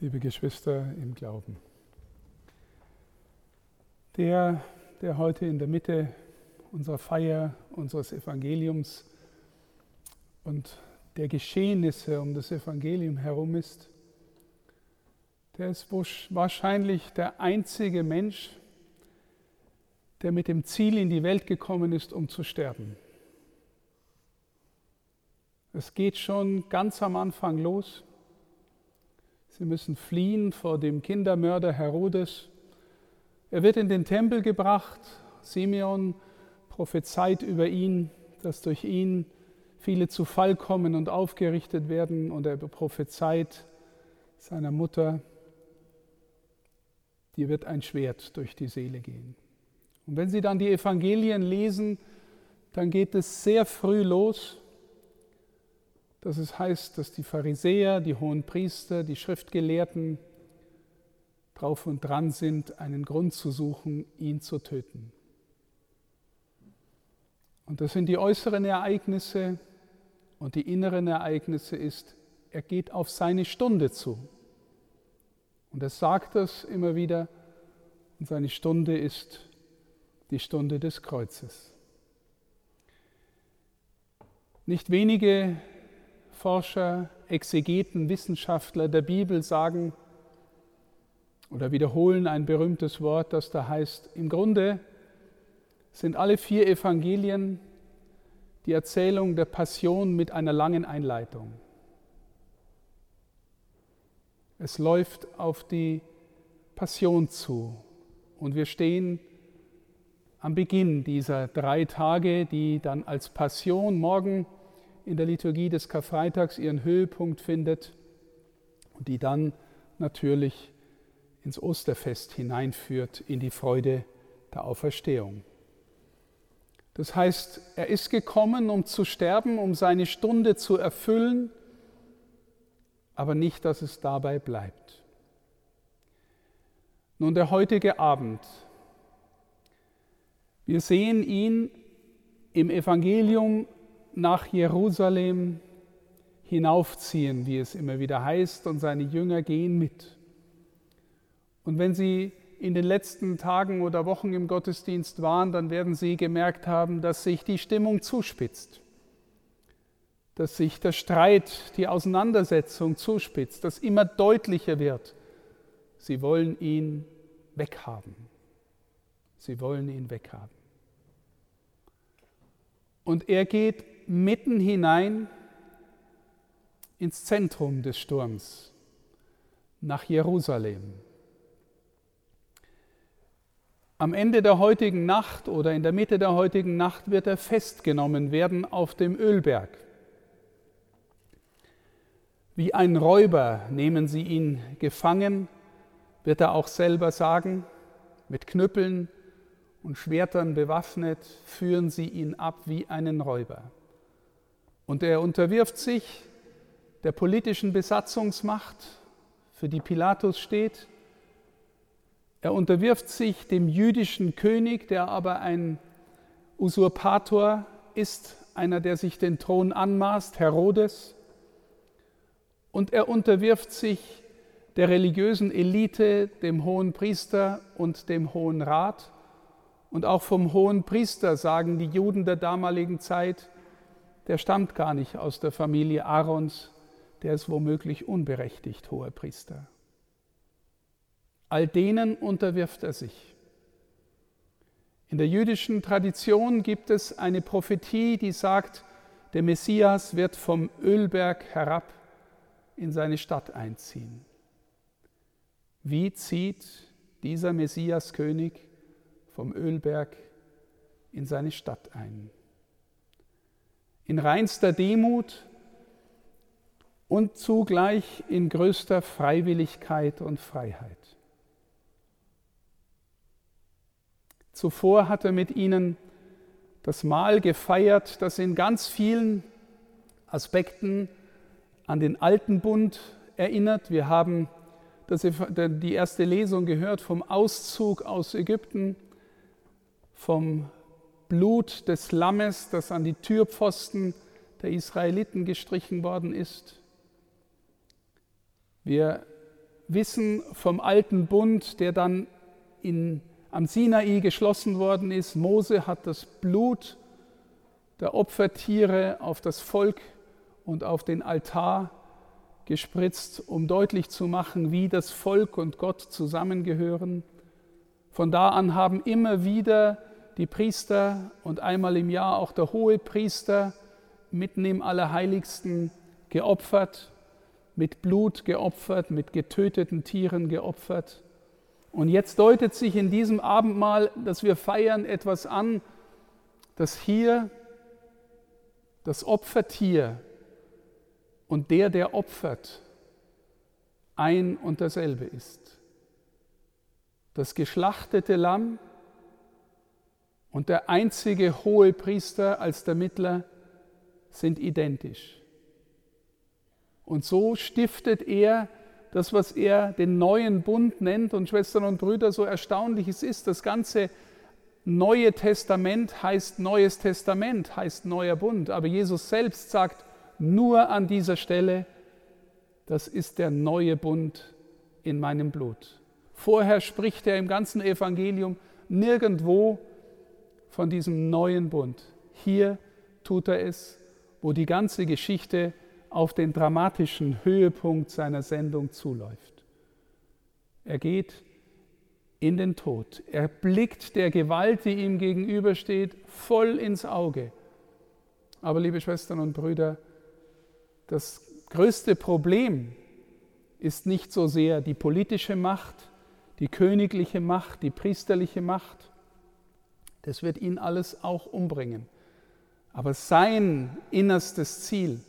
liebe Geschwister im Glauben. Der, der heute in der Mitte unserer Feier, unseres Evangeliums und der Geschehnisse um das Evangelium herum ist, der ist wahrscheinlich der einzige Mensch, der mit dem Ziel in die Welt gekommen ist, um zu sterben. Es geht schon ganz am Anfang los. Sie müssen fliehen vor dem Kindermörder Herodes. Er wird in den Tempel gebracht. Simeon prophezeit über ihn, dass durch ihn viele zu Fall kommen und aufgerichtet werden. Und er prophezeit seiner Mutter, dir wird ein Schwert durch die Seele gehen. Und wenn Sie dann die Evangelien lesen, dann geht es sehr früh los, dass es heißt, dass die Pharisäer, die hohen Priester, die Schriftgelehrten drauf und dran sind, einen Grund zu suchen, ihn zu töten. Und das sind die äußeren Ereignisse und die inneren Ereignisse ist, er geht auf seine Stunde zu. Und er sagt das immer wieder, und seine Stunde ist die Stunde des Kreuzes. Nicht wenige Forscher, Exegeten, Wissenschaftler der Bibel sagen oder wiederholen ein berühmtes Wort, das da heißt, im Grunde sind alle vier Evangelien die Erzählung der Passion mit einer langen Einleitung. Es läuft auf die Passion zu und wir stehen am Beginn dieser drei Tage, die dann als Passion morgen in der Liturgie des Karfreitags ihren Höhepunkt findet und die dann natürlich ins Osterfest hineinführt, in die Freude der Auferstehung. Das heißt, er ist gekommen, um zu sterben, um seine Stunde zu erfüllen, aber nicht, dass es dabei bleibt. Nun, der heutige Abend wir sehen ihn im Evangelium nach Jerusalem hinaufziehen, wie es immer wieder heißt, und seine Jünger gehen mit. Und wenn Sie in den letzten Tagen oder Wochen im Gottesdienst waren, dann werden Sie gemerkt haben, dass sich die Stimmung zuspitzt, dass sich der Streit, die Auseinandersetzung zuspitzt, dass immer deutlicher wird. Sie wollen ihn weghaben. Sie wollen ihn weghaben. Und er geht mitten hinein ins Zentrum des Sturms, nach Jerusalem. Am Ende der heutigen Nacht oder in der Mitte der heutigen Nacht wird er festgenommen werden auf dem Ölberg. Wie ein Räuber nehmen sie ihn gefangen, wird er auch selber sagen, mit Knüppeln und Schwertern bewaffnet führen sie ihn ab wie einen Räuber. Und er unterwirft sich der politischen Besatzungsmacht, für die Pilatus steht. Er unterwirft sich dem jüdischen König, der aber ein Usurpator ist, einer, der sich den Thron anmaßt, Herodes. Und er unterwirft sich der religiösen Elite, dem hohen Priester und dem hohen Rat und auch vom hohen Priester sagen die Juden der damaligen Zeit, der stammt gar nicht aus der Familie Aarons, der ist womöglich unberechtigt hoher Priester. All denen unterwirft er sich. In der jüdischen Tradition gibt es eine Prophetie, die sagt, der Messias wird vom Ölberg herab in seine Stadt einziehen. Wie zieht dieser Messiaskönig vom Ölberg in seine Stadt ein. In reinster Demut und zugleich in größter Freiwilligkeit und Freiheit. Zuvor hat er mit ihnen das Mahl gefeiert, das in ganz vielen Aspekten an den alten Bund erinnert. Wir haben die erste Lesung gehört vom Auszug aus Ägypten vom Blut des Lammes, das an die Türpfosten der Israeliten gestrichen worden ist. Wir wissen vom alten Bund, der dann in, am Sinai geschlossen worden ist. Mose hat das Blut der Opfertiere auf das Volk und auf den Altar gespritzt, um deutlich zu machen, wie das Volk und Gott zusammengehören. Von da an haben immer wieder die Priester und einmal im Jahr auch der hohe Priester mitten im Allerheiligsten geopfert, mit Blut geopfert, mit getöteten Tieren geopfert. Und jetzt deutet sich in diesem Abendmahl, das wir feiern, etwas an, dass hier das Opfertier und der, der opfert, ein und dasselbe ist. Das geschlachtete Lamm und der einzige hohe Priester als der Mittler sind identisch. Und so stiftet er das, was er den neuen Bund nennt. Und Schwestern und Brüder, so erstaunlich es ist, das ganze Neue Testament heißt Neues Testament, heißt neuer Bund. Aber Jesus selbst sagt nur an dieser Stelle, das ist der neue Bund in meinem Blut. Vorher spricht er im ganzen Evangelium nirgendwo von diesem neuen Bund. Hier tut er es, wo die ganze Geschichte auf den dramatischen Höhepunkt seiner Sendung zuläuft. Er geht in den Tod. Er blickt der Gewalt, die ihm gegenübersteht, voll ins Auge. Aber liebe Schwestern und Brüder, das größte Problem ist nicht so sehr die politische Macht, die königliche Macht, die priesterliche Macht. Das wird ihn alles auch umbringen. Aber sein innerstes Ziel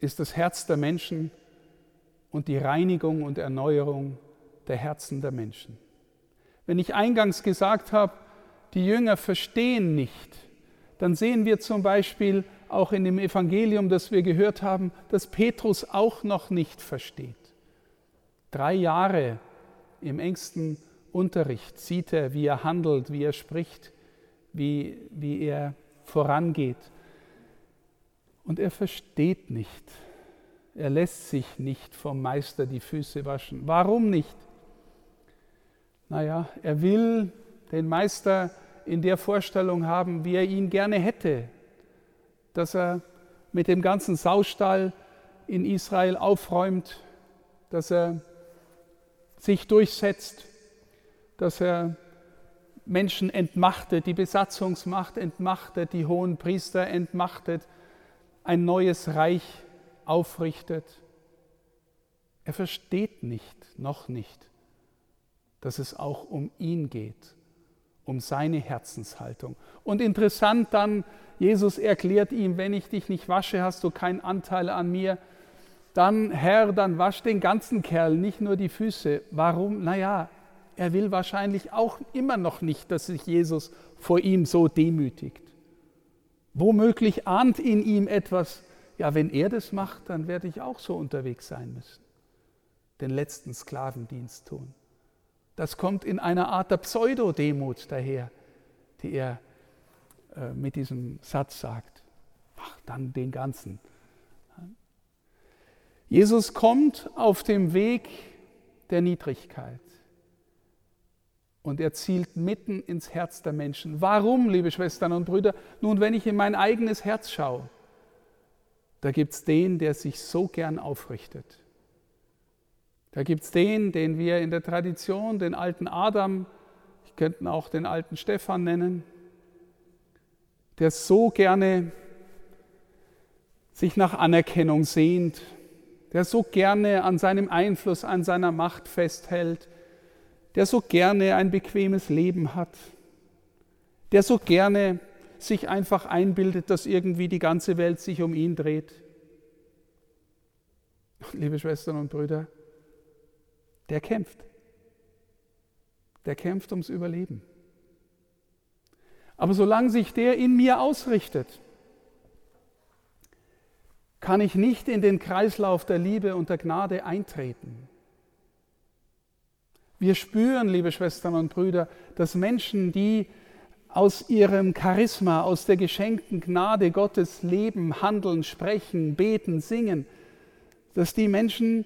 ist das Herz der Menschen und die Reinigung und Erneuerung der Herzen der Menschen. Wenn ich eingangs gesagt habe, die Jünger verstehen nicht, dann sehen wir zum Beispiel auch in dem Evangelium, das wir gehört haben, dass Petrus auch noch nicht versteht. Drei Jahre im engsten Unterricht sieht er, wie er handelt, wie er spricht, wie, wie er vorangeht. Und er versteht nicht. Er lässt sich nicht vom Meister die Füße waschen. Warum nicht? Naja, er will den Meister in der Vorstellung haben, wie er ihn gerne hätte, dass er mit dem ganzen Saustall in Israel aufräumt, dass er sich durchsetzt, dass er Menschen entmachtet, die Besatzungsmacht entmachtet, die hohen Priester entmachtet, ein neues Reich aufrichtet. Er versteht nicht, noch nicht, dass es auch um ihn geht, um seine Herzenshaltung. Und interessant dann, Jesus erklärt ihm, wenn ich dich nicht wasche, hast du keinen Anteil an mir. Dann, Herr, dann wasch den ganzen Kerl, nicht nur die Füße. Warum? Naja, er will wahrscheinlich auch immer noch nicht, dass sich Jesus vor ihm so demütigt. Womöglich ahnt in ihm etwas, ja, wenn er das macht, dann werde ich auch so unterwegs sein müssen, den letzten Sklavendienst tun. Das kommt in einer Art der Pseudodemut daher, die er äh, mit diesem Satz sagt. Ach, dann den ganzen. Jesus kommt auf dem Weg der Niedrigkeit und er zielt mitten ins Herz der Menschen. Warum, liebe Schwestern und Brüder? Nun, wenn ich in mein eigenes Herz schaue, da gibt es den, der sich so gern aufrichtet. Da gibt es den, den wir in der Tradition, den alten Adam, ich könnte auch den alten Stephan nennen, der so gerne sich nach Anerkennung sehnt, der so gerne an seinem Einfluss, an seiner Macht festhält, der so gerne ein bequemes Leben hat, der so gerne sich einfach einbildet, dass irgendwie die ganze Welt sich um ihn dreht. Liebe Schwestern und Brüder, der kämpft. Der kämpft ums Überleben. Aber solange sich der in mir ausrichtet, kann ich nicht in den Kreislauf der Liebe und der Gnade eintreten. Wir spüren, liebe Schwestern und Brüder, dass Menschen, die aus ihrem Charisma, aus der geschenkten Gnade Gottes leben, handeln, sprechen, beten, singen, dass die Menschen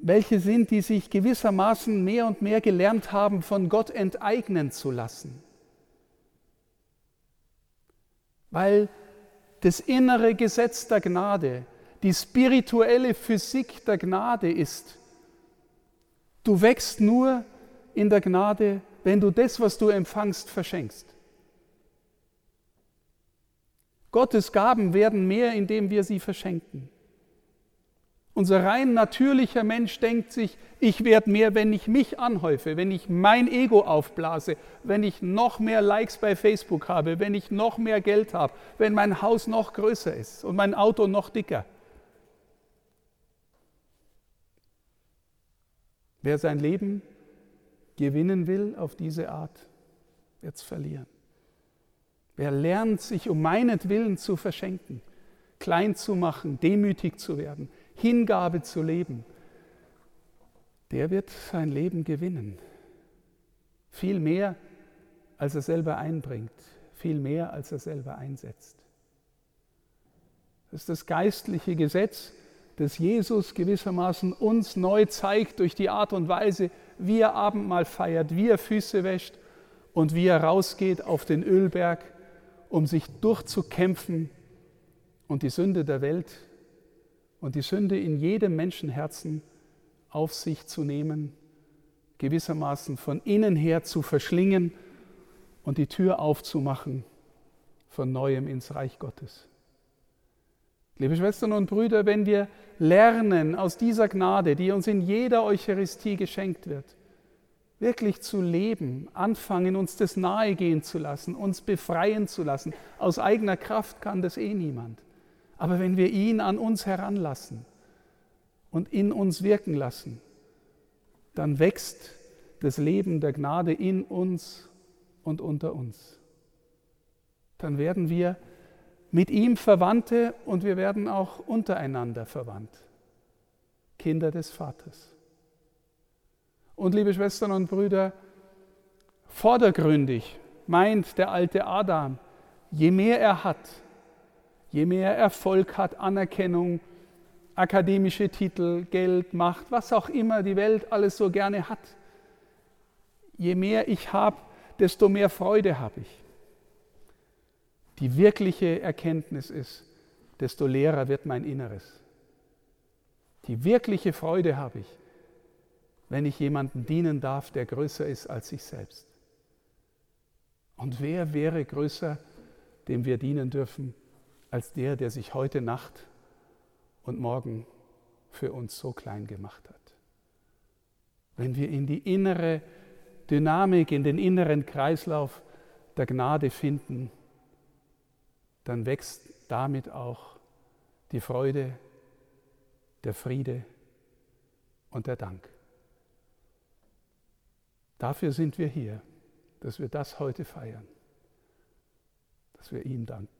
welche sind, die sich gewissermaßen mehr und mehr gelernt haben, von Gott enteignen zu lassen. Weil das innere Gesetz der Gnade, die spirituelle Physik der Gnade ist. Du wächst nur in der Gnade, wenn du das, was du empfangst, verschenkst. Gottes Gaben werden mehr, indem wir sie verschenken. Unser rein natürlicher Mensch denkt sich, ich werde mehr, wenn ich mich anhäufe, wenn ich mein Ego aufblase, wenn ich noch mehr Likes bei Facebook habe, wenn ich noch mehr Geld habe, wenn mein Haus noch größer ist und mein Auto noch dicker. Wer sein Leben gewinnen will auf diese Art, wird es verlieren. Wer lernt, sich um meinetwillen zu verschenken, klein zu machen, demütig zu werden, Hingabe zu leben, der wird sein Leben gewinnen. Viel mehr, als er selber einbringt, viel mehr, als er selber einsetzt. Das ist das geistliche Gesetz, das Jesus gewissermaßen uns neu zeigt durch die Art und Weise, wie er Abendmahl feiert, wie er Füße wäscht und wie er rausgeht auf den Ölberg, um sich durchzukämpfen und die Sünde der Welt und die Sünde in jedem Menschenherzen auf sich zu nehmen, gewissermaßen von innen her zu verschlingen und die Tür aufzumachen von neuem ins Reich Gottes. Liebe Schwestern und Brüder, wenn wir lernen aus dieser Gnade, die uns in jeder Eucharistie geschenkt wird, wirklich zu leben, anfangen, uns das nahegehen zu lassen, uns befreien zu lassen. Aus eigener Kraft kann das eh niemand. Aber wenn wir ihn an uns heranlassen und in uns wirken lassen, dann wächst das Leben der Gnade in uns und unter uns. Dann werden wir mit ihm Verwandte und wir werden auch untereinander verwandt. Kinder des Vaters. Und liebe Schwestern und Brüder, vordergründig meint der alte Adam, je mehr er hat, je mehr Erfolg hat, Anerkennung, akademische Titel, Geld, Macht, was auch immer die Welt alles so gerne hat, je mehr ich habe, desto mehr Freude habe ich. Die wirkliche Erkenntnis ist, desto leerer wird mein Inneres. Die wirkliche Freude habe ich, wenn ich jemandem dienen darf, der größer ist als ich selbst. Und wer wäre größer, dem wir dienen dürfen, als der, der sich heute Nacht und morgen für uns so klein gemacht hat. Wenn wir in die innere Dynamik, in den inneren Kreislauf der Gnade finden, dann wächst damit auch die Freude, der Friede und der Dank. Dafür sind wir hier, dass wir das heute feiern, dass wir ihm danken.